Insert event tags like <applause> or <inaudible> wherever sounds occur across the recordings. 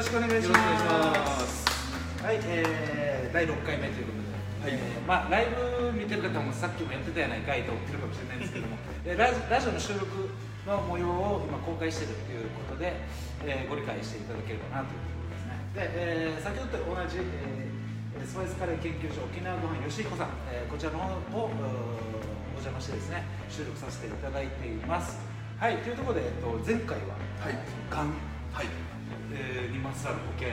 ろしくお願いしますよろしくお願いします。はい、えー、第6回目ということで、はい。えーまあ、ライブ見てる方もさっきもやってたやないかいと思ってるかもしれないんですけども <laughs> えーラジラジオの収録の模様を今公開しているということで、えーご理解していただければなというところですね。で、えー先ほどと同じ、えースパイスカレー研究所沖縄ご飯吉彦さん、えーこちらの方をお邪魔してですね収録させていただいています。はいというところで、えっと、前回は、はい。がんはいえーにまつわる保険、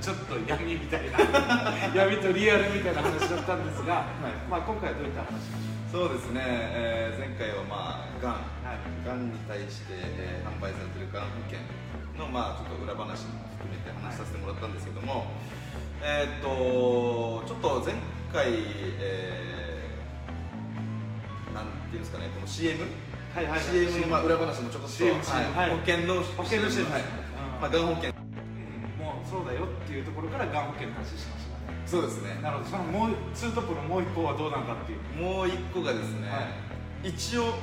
ちょっと闇みたいな <laughs> 闇とリアルみたいな話だったんですが、い。まあ、今回はどういった話そうですね、えー前回はまあがんはい。がんに対して、えー販売されているがん保険のまあちょっと裏話も含めて話させてもらったんですけども、えーっとちょっと前回、えーなんていうんですかねこの CM はいはいはい。CM のまあ裏話もちょこっと、CM はい。はい。保険の保険の CM はい。うんまあ、がん保険。もうそうだよっていうところからがん保険の話しましたね。そうですね。なるほどそのもうツートップのもう一方はどうなんだっていう。もう一個がですね、は一応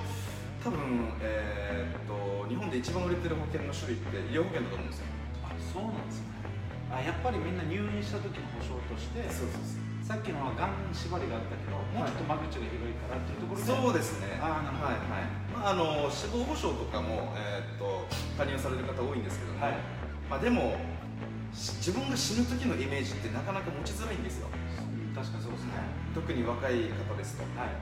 多分、えーっと日本で一番売れてる保険の種類って医療保険だと思うんですよ。あそうなんですね。あやっぱりみんな入院した時の保証として。そうそうさっきのはがん縛りがあったけどもうちょっと間口が広いからっていうところで。そうですね。あーなるほど。はい。はい。まあ、あの死亡保障とかも、えーっと加入される方多いんですけども、はい。まあ、でもし自分が死ぬ時のイメージってなかなか持ちづらいんですよ。うん確かにそうですね。特に若い方ですと、はい。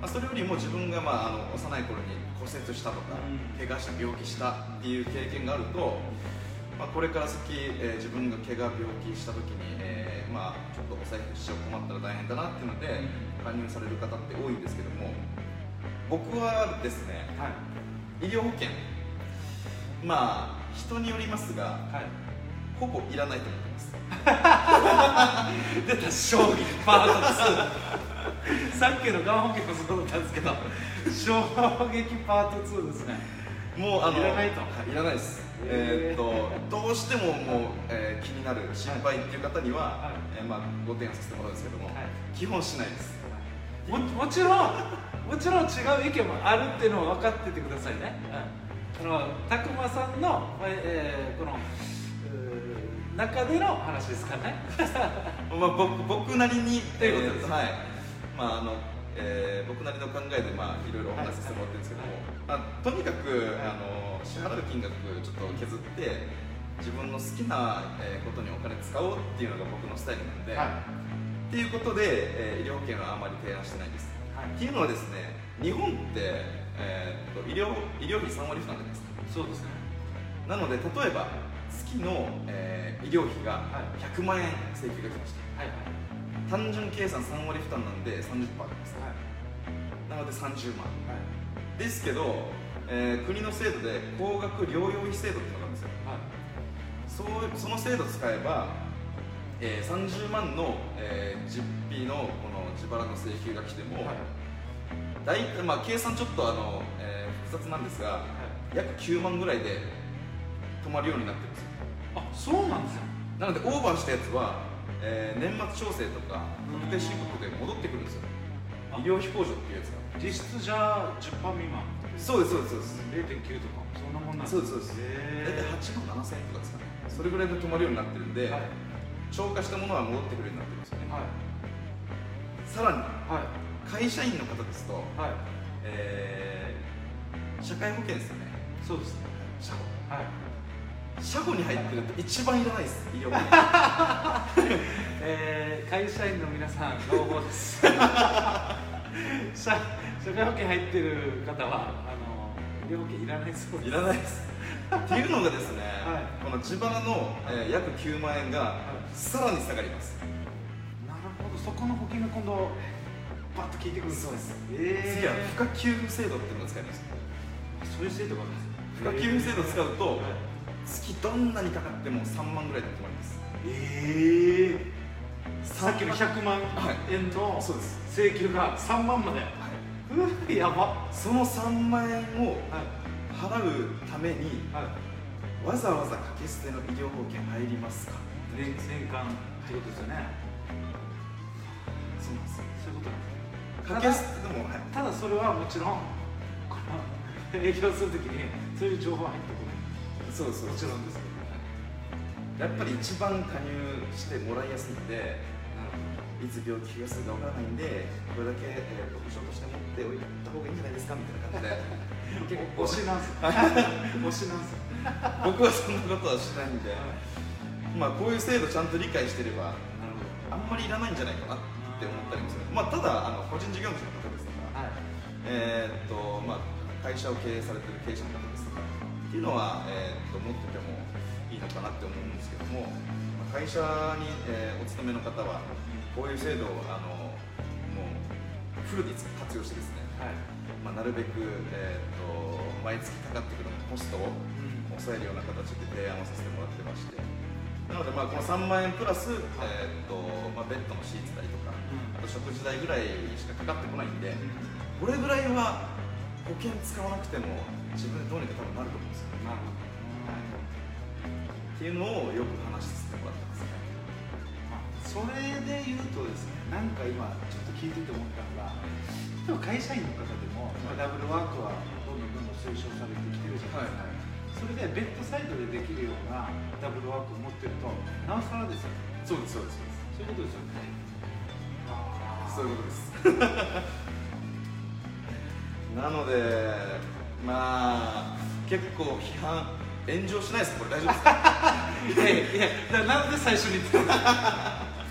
まあ、それよりも自分が、まあ、あの幼い頃に骨折したとか、うん。怪我した病気したっていう経験があると、まあ、これから先、えー自分が怪我病気した時に、えーまあ、ちょっとお財布支障困ったら大変だなっていうので加入される方って多いんですけども僕はですねはい。医療保険まあ人によりますがはい。ほぼいらないと思ってます。出た衝撃パート2 <laughs> さっきのがん保険もそうだったんですけど衝撃パート2ですね。もうあのいらないと。はいいらないですえーっとどうしてももう、えー気になる心配っていう方には、はい。えーまあ、ご提案させてもらうんですけども、はい。基本しないです。ももちろんもちろん違う意見もあるっていうのは分かっててくださいね、うん、あの拓磨さんの、えーこの中での話ですからね。<laughs> まあ、僕僕なりにということですえーはい。まああのえー僕なりの考えで、まあ、いろいろお話しさせてもらってるんですけども、まあ、とにかくあの支払う金額ちょっと削って自分の好きなえーことにお金使おうっていうのが僕のスタイルなんで、はい。っていうことで、えー医療保険はあまり提案してないんです、はい。っていうのはですね日本って、えーっと医療医療費3割負担なんですそうですね。なので例えば月の、えー医療費がはい。100万円請求が来ました。はいはい。単純計算3割負担なんで30%あります。はい。なので30万。はい。ですけど、えー国の制度で高額療養費制度っていうのがあるんですよ。はい。そうその制度使えば、えー30万の、えー実費のこの自腹の請求が来ても、はい。大体まあ計算ちょっとあの、えー複雑なんですが約9万ぐらいで止まるようになってるんです。よあそうなんですよ。なのでオーバーしたやつは、えー年末調整とか確定申告で戻ってくるんですよ。あ。医療費控除っていうやつが。実質じゃあ10%未満そうですそうですそうです。0.9とかそんなもんなんそうですそうです。大体へ8万7000円とかですかね。それぐらいで止まるようになってるんで、えはい。超過したものは戻ってくるようになってるんですよね、はい。さらにはい。会社員の方ですと、はい。えー社会保険ですよね。そうですね。社保はい。社保に入ってると一番いらないです医療。<laughs> <laughs> えー、会社員の皆さん朗報です <laughs> <laughs> 社社会保険入ってる方はあの医療保険いらないそうです。いらないです。っていうのがですね、はい。この自腹の、えー約9万円がい。さらに下がります。なるほど。そこの保険が今度バッと効いてくるんですそうです。え次は賦課給付制度っていうのが使えます。そういう制度があるんです賦課給付制度を使うと、はい。月どんなにかかっても3万ぐらいで止まります。ええさっきの100万はい。円の請求が3万まで、うわやば。はその3万円をい。払うためにはい。わざわざ掛け捨ての医療保険入りますか？年年間ってことですよね。そうなんです。そういうこと。なんです掛け捨てでも、はい、ただそれはもちろんこの営業するときにそういう情報は入ってこない。そうそう。もちろんですけど、やっぱり一番加入してもらいやすいんでいつ病気がするかわからないんでこれだけ、えー、保証として持っておいた方がいいんじゃないですかみたいな感じで。<laughs> 結構推しなんす <laughs> 推しなんす <laughs> 僕はそんなことはしないんで、まあこういう制度ちゃんと理解してればあんまりいらないんじゃないかなって思ったりもする、まあ、ただあの個人事業主の方ですとか、はい。えーっとまあ、会社を経営されてる経営者の方ですとかっていうのは、えーっと持っててもいいのかなって思うんですけども、まあ会社に、えーお勤めの方はこういう制度をあのもうフルに活用してですね、はい。まあ、なるべく、えーっと毎月かかってくるコストを抑えるような形で提案をさせてもらってましてなのでまあこの3万円プラス、えーっとまあ、ベッドのシーツ代とかあと食事代ぐらいしかかかってこないんでこれぐらいは保険使わなくても自分でどうにか多分なると思うんですよね。なるほどっていうのをよく話させてもらってますねまあそれで言うとですねなんか今ちょっと聞いてて思ったのが例えば会社員の方でも、まあダブルワークはどんどんどんどん推奨されてきてるじゃないですか、それでベッドサイドでできるようなダブルワークを持ってるとなおさらですよねそうですそうですそういうことです。よねそういうことですなのでまあ結構批判炎上しないですか？これ大丈夫ですか？いやいやなんで最初に言った？の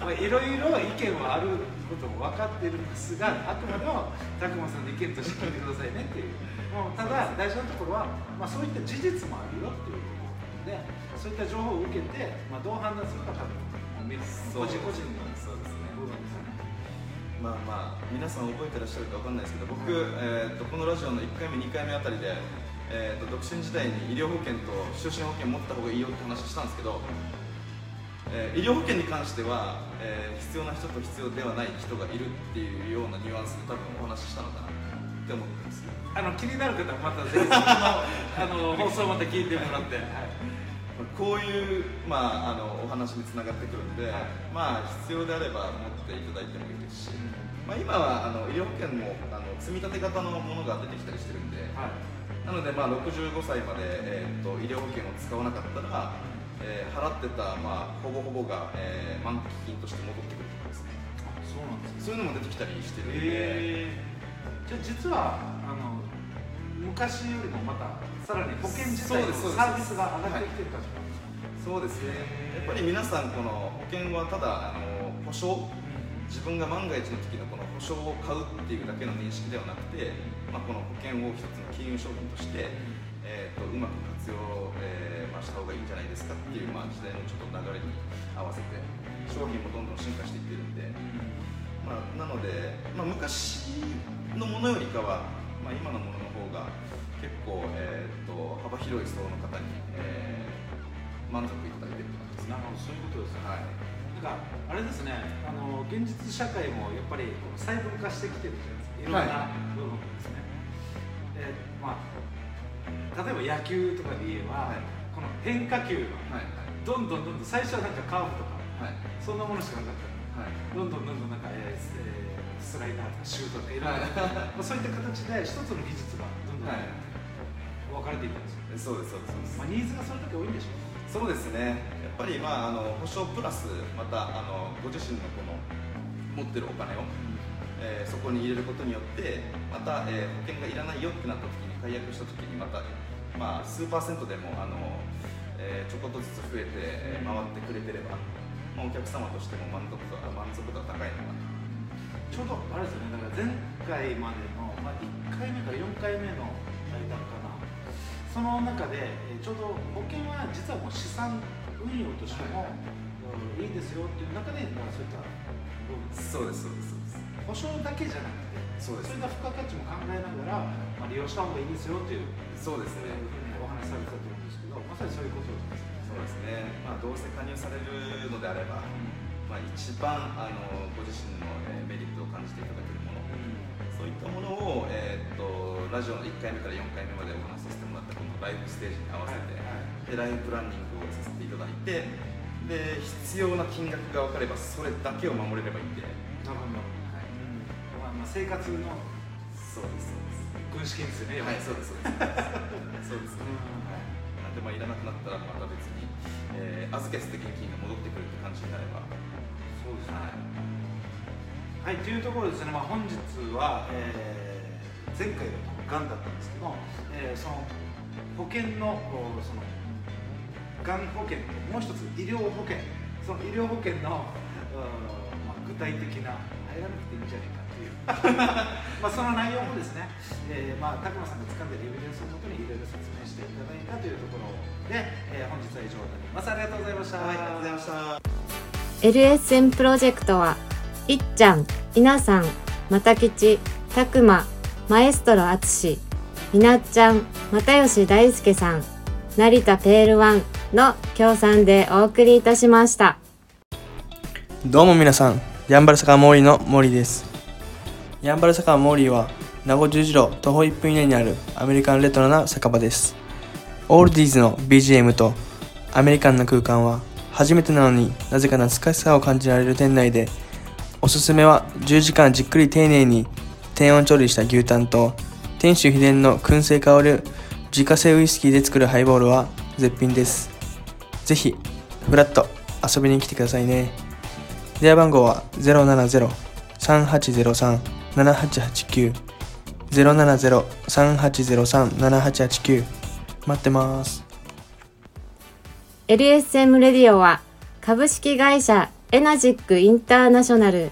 まあいろいろ意見はあることも分かってるんですがあくまでも拓磨さんの意見として聞いてくださいねっていう。もうただ大事なところは、まあ、そういった事実もあるよっていうところなのでそういった情報を受けて、まあ、どう判断するか多分もう。み個人個人の。そうですね。まあまあ皆さん覚えてらっしゃるかわかんないですけど僕、えー、とこのラジオの1回目2回目あたりで、えー、と独身時代に医療保険と就寝保険持った方がいいよって話したんですけど、えー医療保険に関しては、えー必要な人と必要ではない人がいるっていうようなニュアンスで多分お話ししたのかなって思ってます。あの気になる方はまたぜひそこの <laughs> あの放送また聞いてもらって、はい。こういう、まあ、あのお話につながってくるんで、はい。まあ必要であれば持っていただいてもいいですし、まあ、今はあの医療保険もあの積み立て型のものが出てきたりしてるんで、はい。なので、まあ、65歳まで、えー、と医療保険を使わなかったら、えー払ってた、まあ、ほぼほぼが、えー満期金として戻ってくるとかですね。あそうなんですそういうのも出てきたりしてるんで、えー、じゃあ実はあの昔よりもまたさらに保険自体のサービスが上がってきてるか？らそうですね。やっぱり皆さんこの保険はただあの保証自分が万が一の時のこの保証を買うっていうだけの認識ではなくて、まあ、この保険を一つの金融商品として、えー、とうまく活用、えーまあ、した方がいいんじゃないですかっていう、まあ、時代のちょっと流れに合わせて商品もどんどん進化していってるんで、まあ、なので、まあ、昔のものよりかは、まあ、今のものの方が結構、えー、と幅広い層の方に、えー満足いただいてるって感じですね。なるほどそういうことですね。はいかあれですねあの現実社会もやっぱり細分化してきてるじゃないですか。いろんな部分ですね、えーまあ例えば野球とかで言えば、はい。この変化球がはい。どんどんどんどん最初はなんかカーブとかはい。そんなものしかなかった。はい。どんどんどんどんなんか、えースライダーとかシュートとかいろい。ろ、まあそういった形で一つの技術がどんどんはい。分かれていったんですよ、そうですそうですそうです。まあ、ニーズがそれだけ多いんでしょうそうですね。やっぱりまああの保証プラスまたあのご自身のこの持ってるお金を、えーそこに入れることによってまた、えー保険がいらないよってなった時に解約した時にまた、まあ、数パーセントでもあの、えーちょこっとずつ増えてえー回ってくれてれば、まあ、お客様としても満足度が満足度が高いのかな。ちょうどあれですよね。だから前回までの、まあ、1回目から4回目のその中で、えーちょうど保険は実はもう資産運用としても、うんいいですよっていう中で、まあ、そういったそうですそうですそうです。保証だけじゃなくてそうです。いった付加価値も考えながら、まあ、利用した方がいいですよっていうそうですね。お話しされてたと思うんですけどまさにそういうことですね。そうですね、まあ、どうせ加入されるのであれば、まあ、一番あのご自身の、えーメリットを感じていただけるものそういったものを、えーっとラジオの1回目から4回目までお話しさせてもらったこのライフステージに合わせて、でライフプランニングをさせていただいてで必要な金額が分かればそれだけを守れればいいんで、なるほど、はい。まあまあ、生活のそうですそうです。軍資金ですよね、はいそうですそうです。そうですね、はい、なんで、まあ、いらなくなったらまた別に、えー預け捨て現金が戻ってくるって感じになれば。そうですね。はい。というところですね、まあ、本日は、えー前回ががんだったんですけど、えーその保険のおそのがん保険ともう一つ医療保険その医療保険の、うんまあ、具体的な入らなくていいんじゃないかっていう。<laughs> まあその内容もですね、えーまあ、拓磨さんが掴んでるエビデンスをもとにいろいろ説明していただいたというところで、えー本日は以上になります。ありがとうございました、はいありがとうございました。LSM プロジェクトはいっちゃん、いなさん、またきち、たくま、マエストロあつし、みなっちゃん、又吉大輔さん、成田ペールワンの協賛でお送りいたしました。どうも皆さん、ヤンバル坂モーリーの森です。ヤンバル坂モーリーは、名護十字路徒歩1分以内にあるアメリカンレトロな酒場です。オールディーズの BGM とアメリカンな空間は、初めてなのになぜか懐かしさを感じられる店内で、おすすめは10時間じっくり丁寧に低温調理した牛タンと、店主秘伝の燻製香る自家製ウイスキーで作るハイボールは絶品です。ぜひ、フラッと遊びに来てくださいね。電話番号は070-3803-7889 070-3803-7889待ってます。LSM レディオは株式会社エナジックインターナショナル